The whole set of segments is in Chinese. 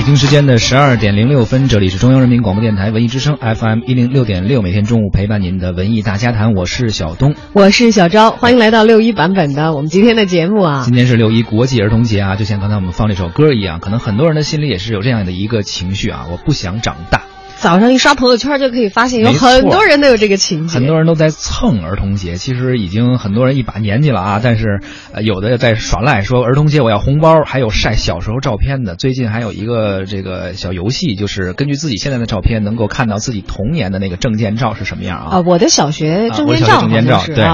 北京时间的十二点零六分，这里是中央人民广播电台文艺之声 FM 一零六点六，每天中午陪伴您的文艺大家谈，我是小东，我是小昭，欢迎来到六一版本的我们今天的节目啊。今天是六一国际儿童节啊，就像刚才我们放这首歌一样，可能很多人的心里也是有这样的一个情绪啊，我不想长大。早上一刷朋友圈就可以发现，有很多人都有这个情节。很多人都在蹭儿童节，其实已经很多人一把年纪了啊，但是呃有的在耍赖，说儿童节我要红包，还有晒小时候照片的。最近还有一个这个小游戏，就是根据自己现在的照片，能够看到自己童年的那个证件照是什么样啊？啊，我的小学证件照，证件照对，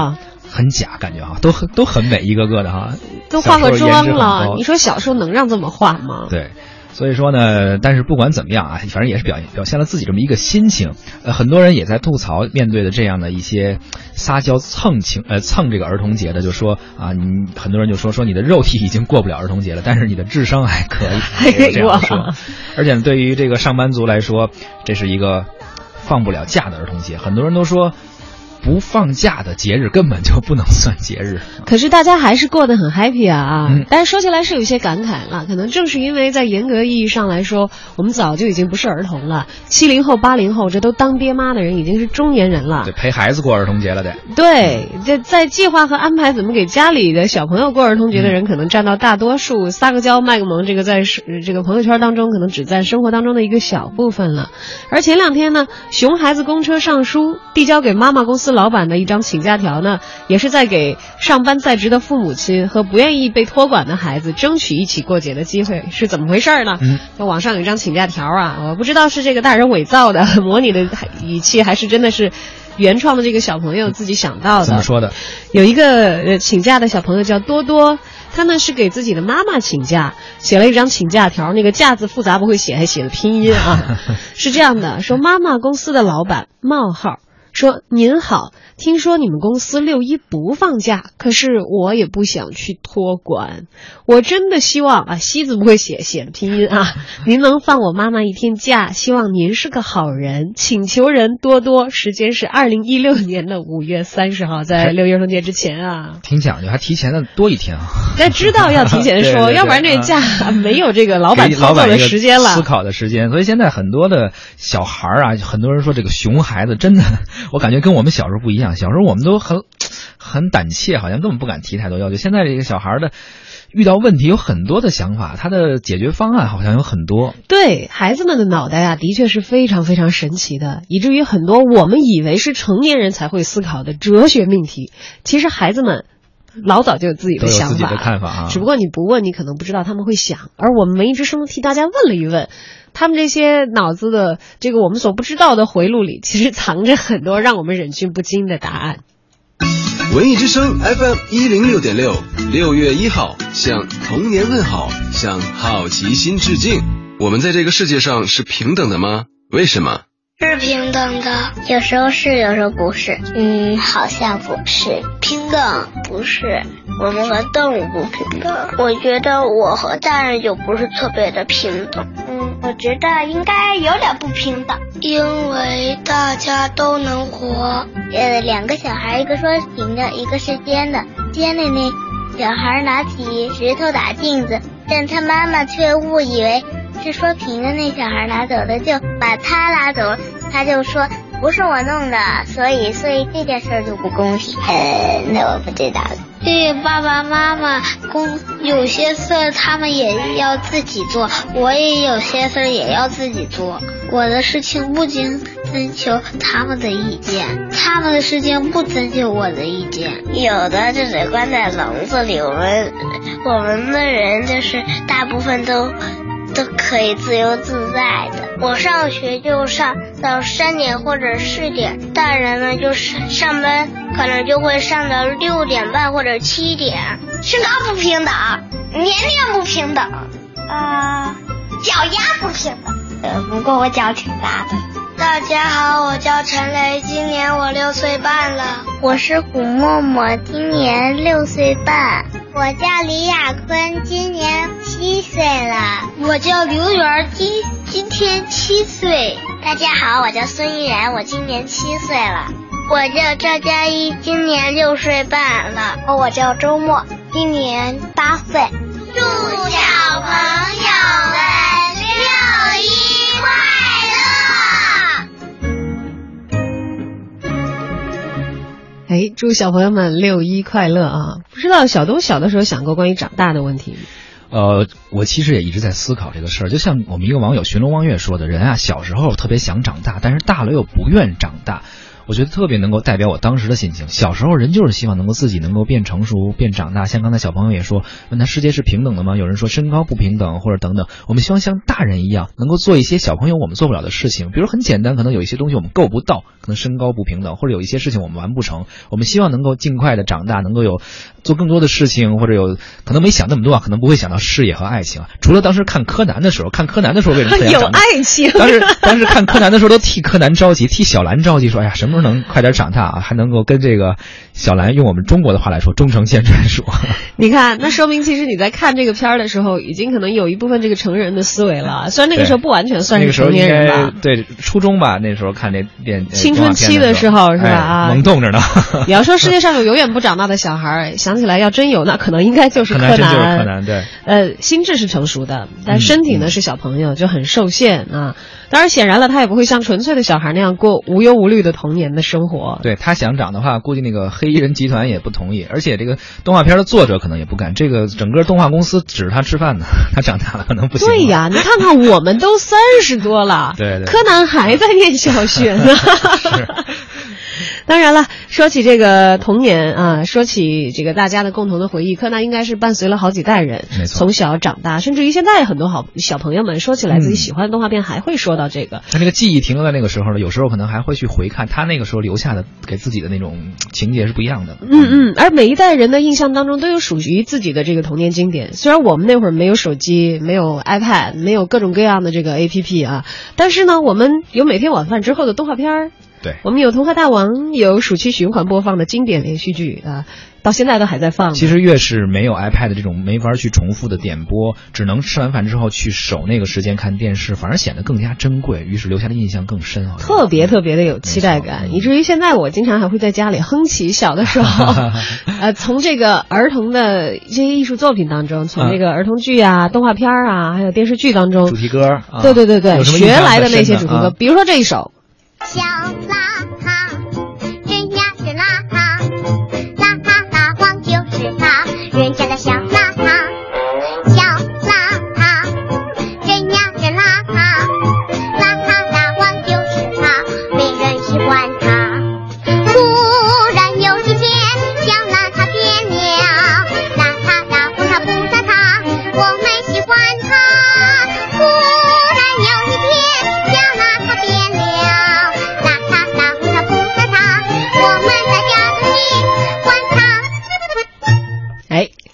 很假，感觉哈，都很都很美，一个个的哈，都化过妆了。你说小时候能让这么化吗？对。所以说呢，但是不管怎么样啊，反正也是表表现了自己这么一个心情。呃，很多人也在吐槽，面对的这样的一些撒娇蹭情呃蹭这个儿童节的，就说啊，你很多人就说说你的肉体已经过不了儿童节了，但是你的智商还可以，还可以这样说。而且对于这个上班族来说，这是一个放不了假的儿童节。很多人都说。不放假的节日根本就不能算节日，可是大家还是过得很 happy 啊啊！但是说起来是有些感慨了，可能正是因为在严格意义上来说，我们早就已经不是儿童了。七零后、八零后，这都当爹妈的人已经是中年人了，得陪孩子过儿童节了得。对，这在计划和安排怎么给家里的小朋友过儿童节的人，可能占到大多数。撒个娇、卖个萌，这个在这个朋友圈当中，可能只占生活当中的一个小部分了。而前两天呢，熊孩子公车上书递交给妈妈公司。老板的一张请假条呢，也是在给上班在职的父母亲和不愿意被托管的孩子争取一起过节的机会，是怎么回事呢？嗯，网上有一张请假条啊，我不知道是这个大人伪造的模拟的语气，还是真的是原创的这个小朋友自己想到的。怎么说的？有一个呃请假的小朋友叫多多，他呢是给自己的妈妈请假，写了一张请假条，那个“假”字复杂不会写，还写了拼音啊，是这样的：说妈妈公司的老板冒号。说您好，听说你们公司六一不放假，可是我也不想去托管，我真的希望啊，西字不会写，写拼音啊，您能放我妈妈一天假，希望您是个好人，请求人多多，时间是二零一六年的五月三十号，在六一儿童节之前啊，挺讲究，还提前的多一天啊，那知道要提前说，要不然这假没有这个老板操作的时间了，思考的时间，所以现在很多的小孩啊，很多人说这个熊孩子真的。我感觉跟我们小时候不一样，小时候我们都很很胆怯，好像根本不敢提太多要求。现在这个小孩的遇到问题有很多的想法，他的解决方案好像有很多。对孩子们的脑袋啊，的确是非常非常神奇的，以至于很多我们以为是成年人才会思考的哲学命题，其实孩子们老早就有自己的想法、看法啊。只不过你不问，你可能不知道他们会想。而我们文艺之声替大家问了一问。他们这些脑子的这个我们所不知道的回路里，其实藏着很多让我们忍俊不禁的答案。文艺之声 FM 一零六点六，六月一号向童年问好，向好奇心致敬。我们在这个世界上是平等的吗？为什么？是平等的，有时候是，有时候不是。嗯，好像不是平等，不是。我们和动物不平等。我觉得我和大人就不是特别的平等。我觉得应该有点不平等，因为大家都能活。呃，两个小孩，一个说平的，一个是尖的。尖的那小孩拿起石头打镜子，但他妈妈却误以为。是说平的那小孩拿走的，就把他拉走了。他就说不是我弄的，所以所以这件事就不公平。呃，那我不知道。对爸爸妈妈公有些事儿他们也要自己做，我也有些事儿也要自己做。我的事情不经征求他们的意见，他们的事情不征求我的意见。有的就得关在笼子里，我们我们的人就是大部分都。都可以自由自在的。我上学就上到三点或者四点，大人呢就是上班可能就会上到六点半或者七点。身高不平等，年龄不平等，啊，脚丫不平等。呃，不过我脚挺大的。大家好，我叫陈雷，今年我六岁半了。我是古默默，今年六岁半。我叫李亚坤，今年七岁了，我叫刘媛，今今天七岁。大家好，我叫孙怡然，我今年七岁了。我叫赵佳怡，今年六岁半了。我叫周末，今年八岁。祝小朋友们六一快乐！哎，祝小朋友们六一快乐啊！不知道小东小的时候想过关于长大的问题吗？呃，我其实也一直在思考这个事儿。就像我们一个网友寻龙望月说的，人啊，小时候特别想长大，但是大了又不愿长大。我觉得特别能够代表我当时的心情。小时候人就是希望能够自己能够变成熟、变长大。像刚才小朋友也说，问他世界是平等的吗？有人说身高不平等，或者等等。我们希望像大人一样，能够做一些小朋友我们做不了的事情。比如很简单，可能有一些东西我们够不到，可能身高不平等，或者有一些事情我们完不成。我们希望能够尽快的长大，能够有做更多的事情，或者有可能没想那么多啊，可能不会想到事业和爱情。除了当时看柯南的时候，看柯南的时候为什么有爱情？当时当时看柯南的时候都替柯南着急，替小兰着急，说哎呀，什么能快点长大？啊，还能够跟这个小兰用我们中国的话来说，忠诚线传说。你看，那说明其实你在看这个片儿的时候，已经可能有一部分这个成人的思维了。虽然那个时候不完全算是成年人吧，对初中吧，那时候看这电青春期的时候是吧？啊，萌动着呢。你要说世界上有永远不长大的小孩，想起来要真有，那可能应该就是柯南。柯南对。呃，心智是成熟的，但身体呢是小朋友，就很受限啊。当然，显然了，他也不会像纯粹的小孩那样过无忧无虑的童年的生活。对他想长的话，估计那个黑衣人集团也不同意，而且这个动画片的作者可能也不敢。这个整个动画公司指着他吃饭呢，他长大了可能不行。对呀，你看看，我们都三十多了，对对，柯南还在念小学呢。是。当然了，说起这个童年啊，说起这个大家的共同的回忆，柯南应该是伴随了好几代人，从小长大，甚至于现在很多好小朋友们说起来自己喜欢的动画片，还会说到这个。他那个记忆停留在那个时候呢，有时候可能还会去回看他那个时候留下的给自己的那种情节是不一样的。嗯嗯，而每一代人的印象当中都有属于自己的这个童年经典。虽然我们那会儿没有手机，没有 iPad，没有各种各样的这个 APP 啊，但是呢，我们有每天晚饭之后的动画片儿。对，我们有《童话大王》，有暑期循环播放的经典连续剧啊，到现在都还在放。其实越是没有 iPad 这种没法去重复的点播，只能吃完饭之后去守那个时间看电视，反而显得更加珍贵，于是留下的印象更深。特别特别的有期待感，以至于现在我经常还会在家里哼起小的时候，呃，从这个儿童的一些艺术作品当中，从这个儿童剧啊、动画片啊，还有电视剧当中主题歌，对对对对，学来的那些主题歌，比如说这一首。小狼。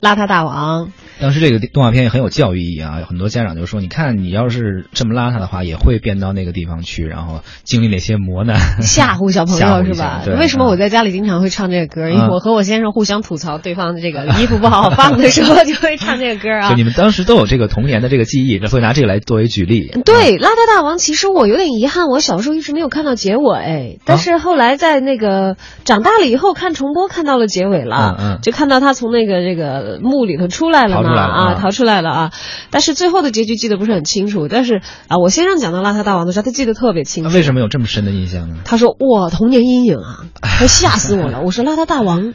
邋遢大王，当时这个动画片也很有教育意义啊！很多家长就说：“你看，你要是这么邋遢的话，也会变到那个地方去，然后经历那些磨难，吓唬小朋友 是吧？为什么我在家里经常会唱这个歌？因为我和我先生互相吐槽对方的这个衣服不好好放的时候，就会唱这个歌啊。就 你们当时都有这个童年的这个记忆，会拿这个来作为举例。对，邋遢大王，其实我有点遗憾，我小时候一直没有看到结尾，但是后来在那个长大了以后看重播，看到了结尾了，嗯，就看到他从那个这个墓里头出来了嘛，啊，逃出来了啊！但是最后的结局记得不是很清楚。但是啊，我先生讲到邋遢大王的时候，他记得特别清楚。为什么有这么深的印象呢？他说：“哇，童年阴影啊，他吓死我了。”我说：“邋遢大王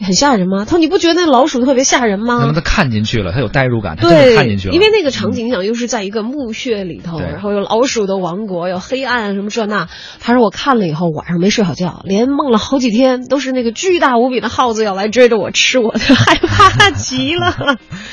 很吓人吗？”他说：“你不觉得那老鼠特别吓人吗？”那么他看进去了，他有代入感，他对，看进去了。因为那个场景想又是在一个墓穴里头，然后有老鼠的王国，有黑暗什么这那。他说：“我看了以后晚上没睡好觉，连梦了好几天，都是那个巨大无比的耗子要来追着我吃我，害怕极了。”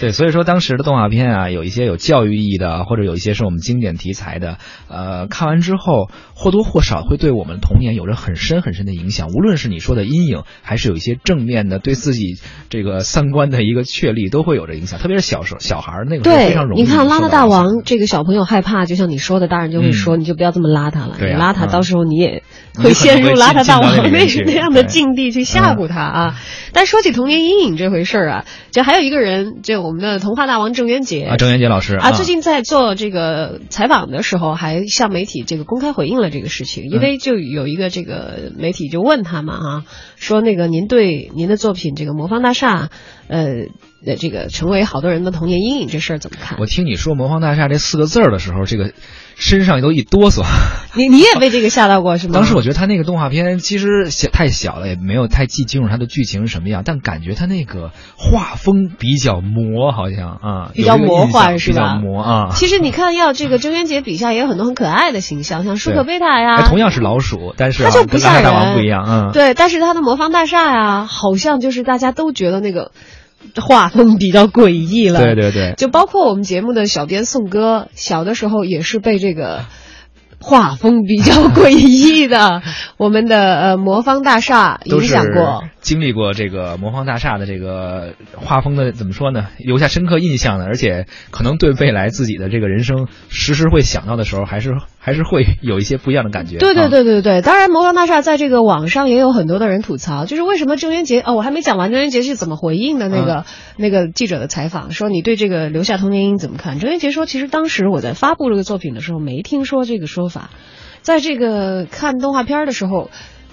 对，所以说当时的动画片啊，有一些有教育意义的，或者有一些是我们经典题材的，呃，看完之后或多或少会对我们童年有着很深很深的影响。无论是你说的阴影，还是有一些正面的对自己这个三观的一个确立，都会有着影响。特别是小时候小孩那个时候非常容易。你看邋遢大王这个小朋友害怕，就像你说的，大人就会说，你就不要这么邋遢了，你邋遢到时候你也会陷入邋遢大王那那 样的境地去吓唬他啊。但说起童年阴影这回事儿啊，就还有一个人，就我们的童话大王郑渊洁啊，郑渊洁老师啊，最近在做这个采访的时候，还向媒体这个公开回应了这个事情，因为就有一个这个媒体就问他嘛哈，说那个您对您的作品这个魔方大厦，呃。呃，这个成为好多人的童年阴影这事儿怎么看？我听你说“魔方大厦”这四个字儿的时候，这个身上都一哆嗦。你你也被这个吓到过是吗？当时我觉得他那个动画片其实小太小了，也没有太记清楚它的剧情是什么样，但感觉他那个画风比较魔，好像啊，比较魔幻是吧比较魔啊。其实你看，要这个郑渊洁笔下也有很多很可爱的形象，像舒克贝塔呀，哎同样是老鼠，但是、啊、他就不跟吓人，大王不一样，嗯，对，但是他的魔方大厦呀，好像就是大家都觉得那个画风比较诡异了。对对对，就包括我们节目的小编宋哥，小的时候也是被这个。画风比较诡异的，我们的呃魔方大厦影响过，经历过这个魔方大厦的这个画风的怎么说呢？留下深刻印象的，而且可能对未来自己的这个人生时时会想到的时候，还是还是会有一些不一样的感觉。对对啊对对对，当然魔方大厦在这个网上也有很多的人吐槽，就是为什么郑渊洁哦，我还没讲完郑渊洁是怎么回应的那个、嗯那个记者的采访，说你对这个留下童年阴影怎么看？郑渊洁说，其实当时我在发布这个作品的时候没听说这个说法，在这个看动画片的时候。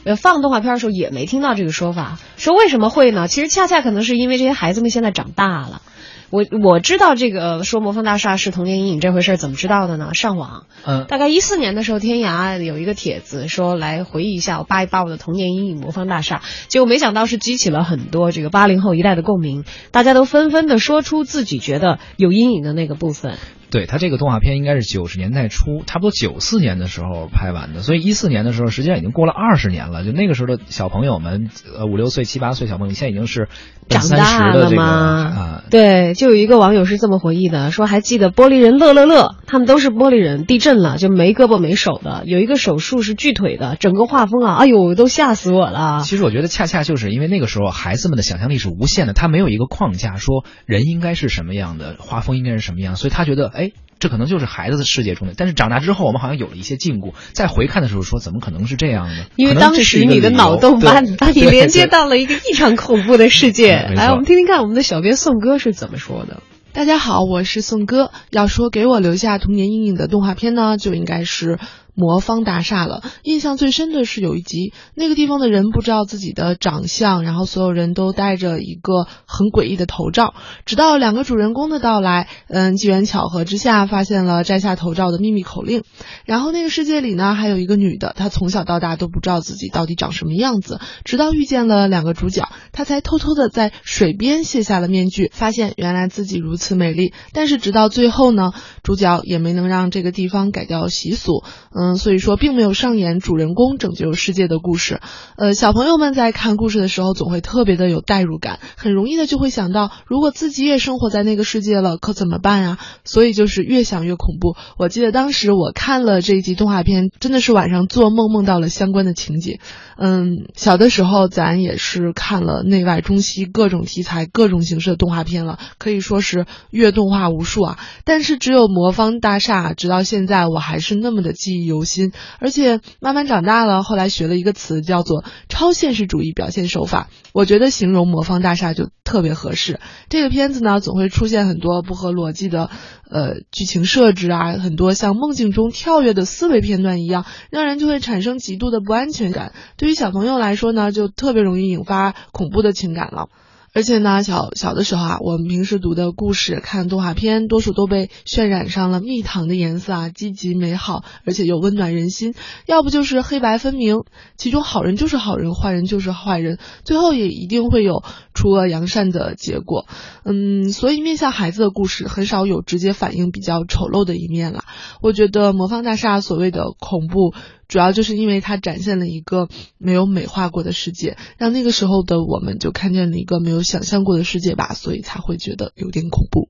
呃，放动画片的时候也没听到这个说法，说为什么会呢？其实恰恰可能是因为这些孩子们现在长大了。我我知道这个说魔方大厦是童年阴影这回事儿，怎么知道的呢？上网，嗯，大概一四年的时候，天涯有一个帖子说来回忆一下，我扒一扒我的童年阴影魔方大厦，结果没想到是激起了很多这个八零后一代的共鸣，大家都纷纷的说出自己觉得有阴影的那个部分。对他这个动画片应该是九十年代初，差不多九四年的时候拍完的，所以一四年的时候，实际上已经过了二十年了。就那个时候的小朋友们，呃，五六岁、七八岁小朋友，现在已经是长大了吗？啊，对，就有一个网友是这么回忆的，说还记得玻璃人乐乐乐，他们都是玻璃人，地震了就没胳膊没手的，有一个手术是锯腿的，整个画风啊，哎呦，都吓死我了。其实我觉得恰恰就是因为那个时候孩子们的想象力是无限的，他没有一个框架说人应该是什么样的，画风应该是什么样，所以他觉得哎。这可能就是孩子的世界中的，但是长大之后，我们好像有了一些禁锢。再回看的时候，说怎么可能是这样呢？因为当时你的脑洞把你把你连接到了一个异常恐怖的世界。来，我们听听看我们的小编宋哥是怎么说的。大家好，我是宋哥。要说给我留下童年阴影的动画片呢，就应该是《魔方大厦》了。印象最深的是有一集，那个地方的人不知道自己的长相，然后所有人都戴着一个很诡异的头罩。直到两个主人公的到来，嗯，机缘巧合之下发现了摘下头罩的秘密口令。然后那个世界里呢，还有一个女的，她从小到大都不知道自己到底长什么样子，直到遇见了两个主角，她才偷偷的在水边卸下了面具，发现原来自己如此美丽。但是直到最后呢，主角也没能让这个地方改掉习俗，嗯，嗯所以说并没有上演主人公拯救世界的故事。呃，小朋友们在看故事的时候，总会特别的有代入感，很容易的就会想到，如果自己也生活在那个世界了，可怎么办呀？所以就是越想越恐怖。我记得当时我看了这一集动画片，真的是晚上做梦梦到了相关的情节。嗯，小的时候咱也是看了内外中西各种题材、各种形式的动画片了，可以说是阅动画无数啊。但是只有魔方大厦，直到现在我还是那么的记忆犹犹新。而且慢慢长大了，后来学了一个词叫做超现实主义表现手法，我觉得形容魔方大厦就特别合适。这个片子呢，总会出现很多不合逻辑的呃剧情设置啊，很多像梦境中跳跃的思维片段一样，让人就会产生极度的不安全感。对于小朋友来说呢，就特别容易引发恐怖的情感了。而且呢，小小的时候啊，我们平时读的故事、看动画片，多数都被渲染上了蜜糖的颜色啊，积极美好，而且又温暖人心；要不就是黑白分明，其中好人就是好人，坏人就是坏人，最后也一定会有除恶扬善的结果。嗯，所以面向孩子的故事很少有直接反映比较丑陋的一面啦。我觉得《魔方大厦》所谓的恐怖。主要就是因为它展现了一个没有美化过的世界，让那个时候的我们就看见了一个没有想象过的世界吧，所以才会觉得有点恐怖。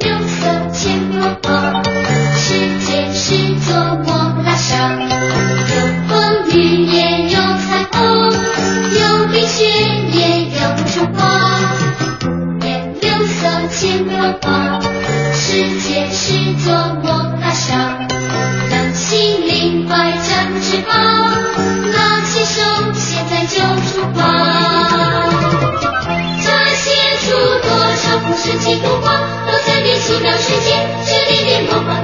六色千魔花，世界是座魔大厦，有风雨也有彩虹，有冰雪也有春花。六色千魔花，世界是座魔大厦，让心灵怀展翅膀，拿起手，现在就出发。展现出多少故事及图画，都在变奇妙世界，这里的魔法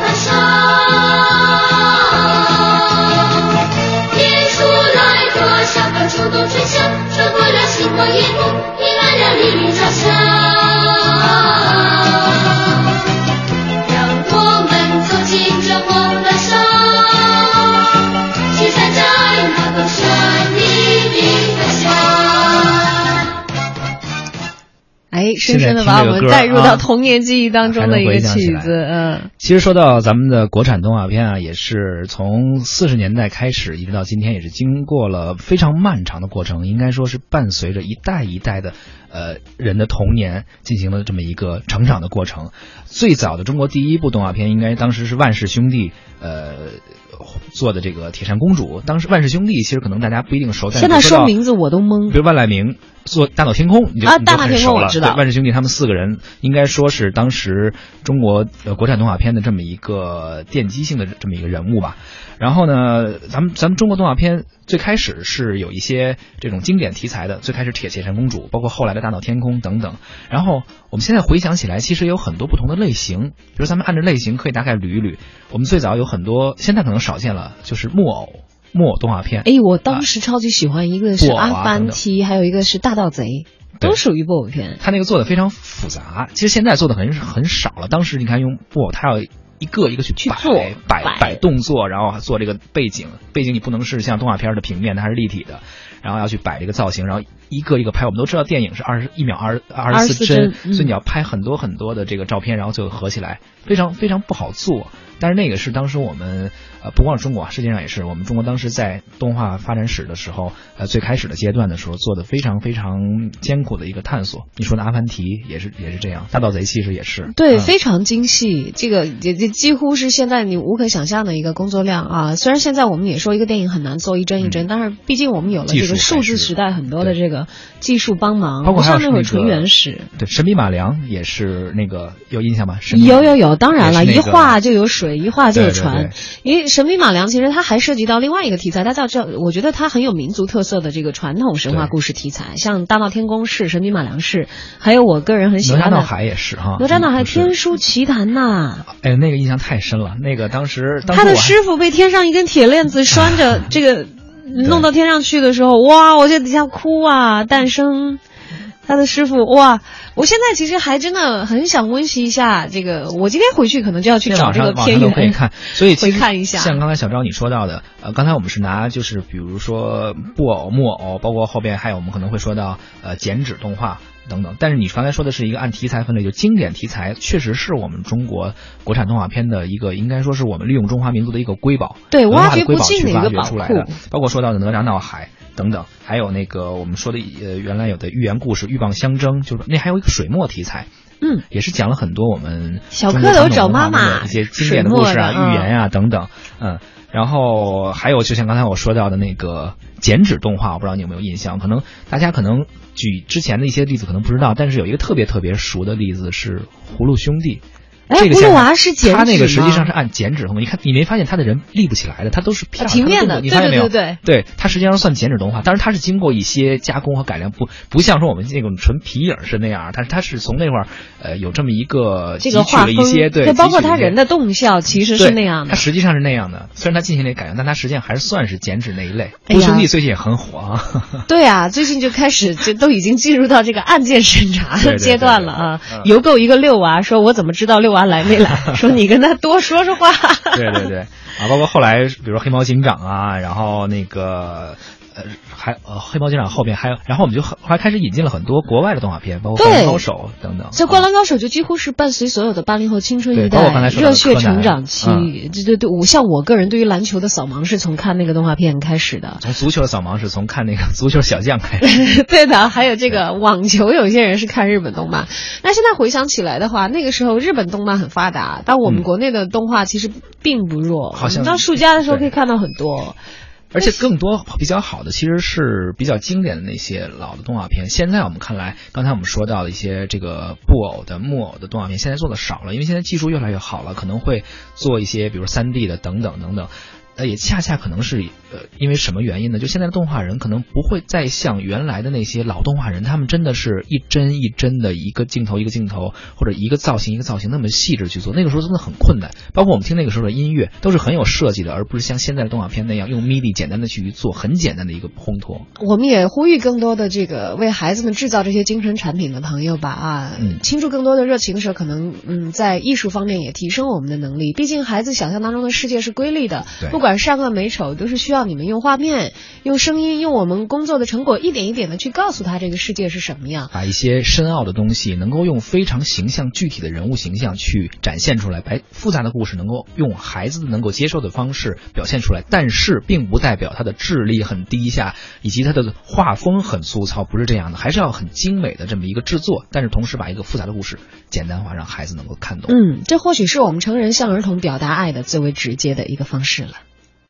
深深的把我们带入啊到童年记忆当中的一个曲子，嗯。其实说到咱们的国产动画片啊，也是从四十年代开始，一直到今天，也是经过了非常漫长的过程，应该说是伴随着一代一代的呃人的童年进行了这么一个成长的过程。最早的中国第一部动画片，应该当时是万氏兄弟呃做的这个《铁扇公主》。当时万氏兄弟其实可能大家不一定熟，但是现在说名字我都懵比。如万籁鸣做《大闹天空》，你就你就啊大闹天空很熟了我知道对万氏兄弟他们四个人应该说是当时中国呃国产动画片的这么一个奠基性的这么一个人物吧。然后呢，咱们咱们中国动画片最开始是有一些这种经典题材的，最开始《铁铁扇公主》，包括后来的《大闹天空》等等。然后我们现在回想起来，其实有很多不同的类型，比如咱们按照类型可以大概捋一捋。我们最早有很多，现在可能少见了，就是木偶木偶动画片。哎，我当时超级喜欢一个是《阿凡提》，还有一个是《大盗贼》，都属于布偶片。他那个做的非常复杂，其实现在做的很很少了。当时你看用布偶，他要一个一个去摆摆摆摆动作，然后做这个背景，背景你不能是像动画片的平面，它是立体的，然后要去摆这个造型，然后一个一个拍。我们都知道电影是二十一秒二二十四24帧所以你要拍很多很多的这个照片，然后最后合起来，非常非常不好做。但是那个是当时我们呃不光是中国啊，世界上也是，我们中国当时在动画发展史的时候，呃最开始的阶段的时候做的非常非常艰苦的一个探索。你说的《阿凡提》也是也是这样，《大盗贼》其实也是对，嗯非常精细，这个也这几乎是现在你无可想象的一个工作量啊。虽然现在我们也说一个电影很难做一帧一帧，但是毕竟我们有了这个数字时代很多的这个技术帮忙，包括不像那会儿纯原始。对，神笔马良也是那个有印象吗？有有有，当然了，一画就有水，一画就有船。对因为神笔马良其实它还涉及到另外一个题材，它叫叫，我觉得它很有民族特色的这个传统神话故事题材，像大闹天宫是，神笔马良是，还有我个人很喜欢哪吒闹海也是哈，哪吒闹海天书奇谭呐。哎，那个印象太深了。那个当时，当时他的师傅被天上一根铁链子拴着，这个弄到天上去的时候，哇，我在底下哭啊！诞生他的师傅，哇！我现在其实还真的很想温习一下这个，我今天回去可能就要去找这个片源。都可以看，所以其实会看一下像刚才小昭你说到的，呃，刚才我们是拿就是比如说布偶、木偶，包括后边还有我们可能会说到呃剪纸动画等等。但是你刚才说的是一个按题材分类，就经典题材，确实是我们中国国产动画片的一个，应该说是我们利用中华民族的一个瑰宝，对文化挖掘不的瑰宝去挖尽的一个宝掘出来的库，包括说到的哪吒闹海。等等，还有那个我们说的呃，原来有的寓言故事《鹬蚌相争》，就是那还有一个水墨题材，嗯，也是讲了很多我们小蝌蚪找妈妈一些经典的故事啊、寓言啊等等，嗯，然后还有就像刚才我说到的那个剪纸动画，我不知道你有没有印象？可能大家可能举之前的一些例子可能不知道，但是有一个特别特别熟的例子是葫芦兄弟。哎这个葫芦娃像是剪他那个实际上是按剪纸。你看，你没发现他的人立不起来的，他都是飘平面的你发现没有？对对对，它实际上算剪纸动画，但是他是经过一些加工和改良，不不像说我们那种纯皮影是那样，但是它是从那块儿呃有这么一个这个汲取画风，了一些对，包括他人的动效其实是那样的他。实际上是那样的。虽然他进行了改良，但他实际上还是算是剪纸那一类。哎呀胡兄弟最近也很火啊，对啊，最近就开始就都已经进入到这个案件审查的阶段了啊邮购一个六娃，说我怎么知道六娃来没来？说你跟他多说说话。对对对啊，包括后来比如说黑猫警长啊，然后那个。呃，还呃，黑猫警长后面还有，然后我们就后来开始引进了很多国外的动画片，包括《灌篮对高手》等等。这《灌篮高手》就几乎是伴随所有的八零后青春一代热血成长期。这对对对，我像我个人对于篮球的扫盲是从看那个动画片开始的。从足球的扫盲是从看那个 足球小将开始。对的，还有这个网球，有些人是看日本动漫。那现在回想起来的话，那个时候日本动漫很发达，但我们嗯国内的动画其实并不弱。好像我们到暑假的时候可以看到很多。而且更多比较好的其实是比较经典的那些老的动画片。现在我们看来，刚才我们说到的一些这个布偶的、木偶的动画片，现在做的少了，因为现在技术越来越好了，可能会做一些比如三 D 的等等等等。呃，也恰恰可能是呃，因为什么原因呢？就现在的动画人可能不会再像原来的那些老动画人，他们真的是一帧一帧的一个镜头一个镜头，或者一个造型一个造型那么细致去做。那个时候真的很困难，包括我们听那个时候的音乐都是很有设计的，而不是像现在的动画片那样用 MIDI 简单的去做很简单的一个烘托。我们也呼吁更多的这个为孩子们制造这些精神产品的朋友吧啊，嗯倾注更多的热情的时候，可能嗯在艺术方面也提升我们的能力。毕竟孩子想象当中的世界是瑰丽的，对。管善恶美丑，都是需要你们用画面、用声音、用我们工作的成果，一点一点的去告诉他这个世界是什么样。把一些深奥的东西能够用非常形象、具体的人物形象去展现出来，把复杂的故事能够用孩子能够接受的方式表现出来。但是，并不代表他的智力很低下，以及他的画风很粗糙，不是这样的，还是要很精美的这么一个制作。但是，同时把一个复杂的故事简单化，让孩子能够看懂。嗯，这或许是我们成人向儿童表达爱的最为直接的一个方式了。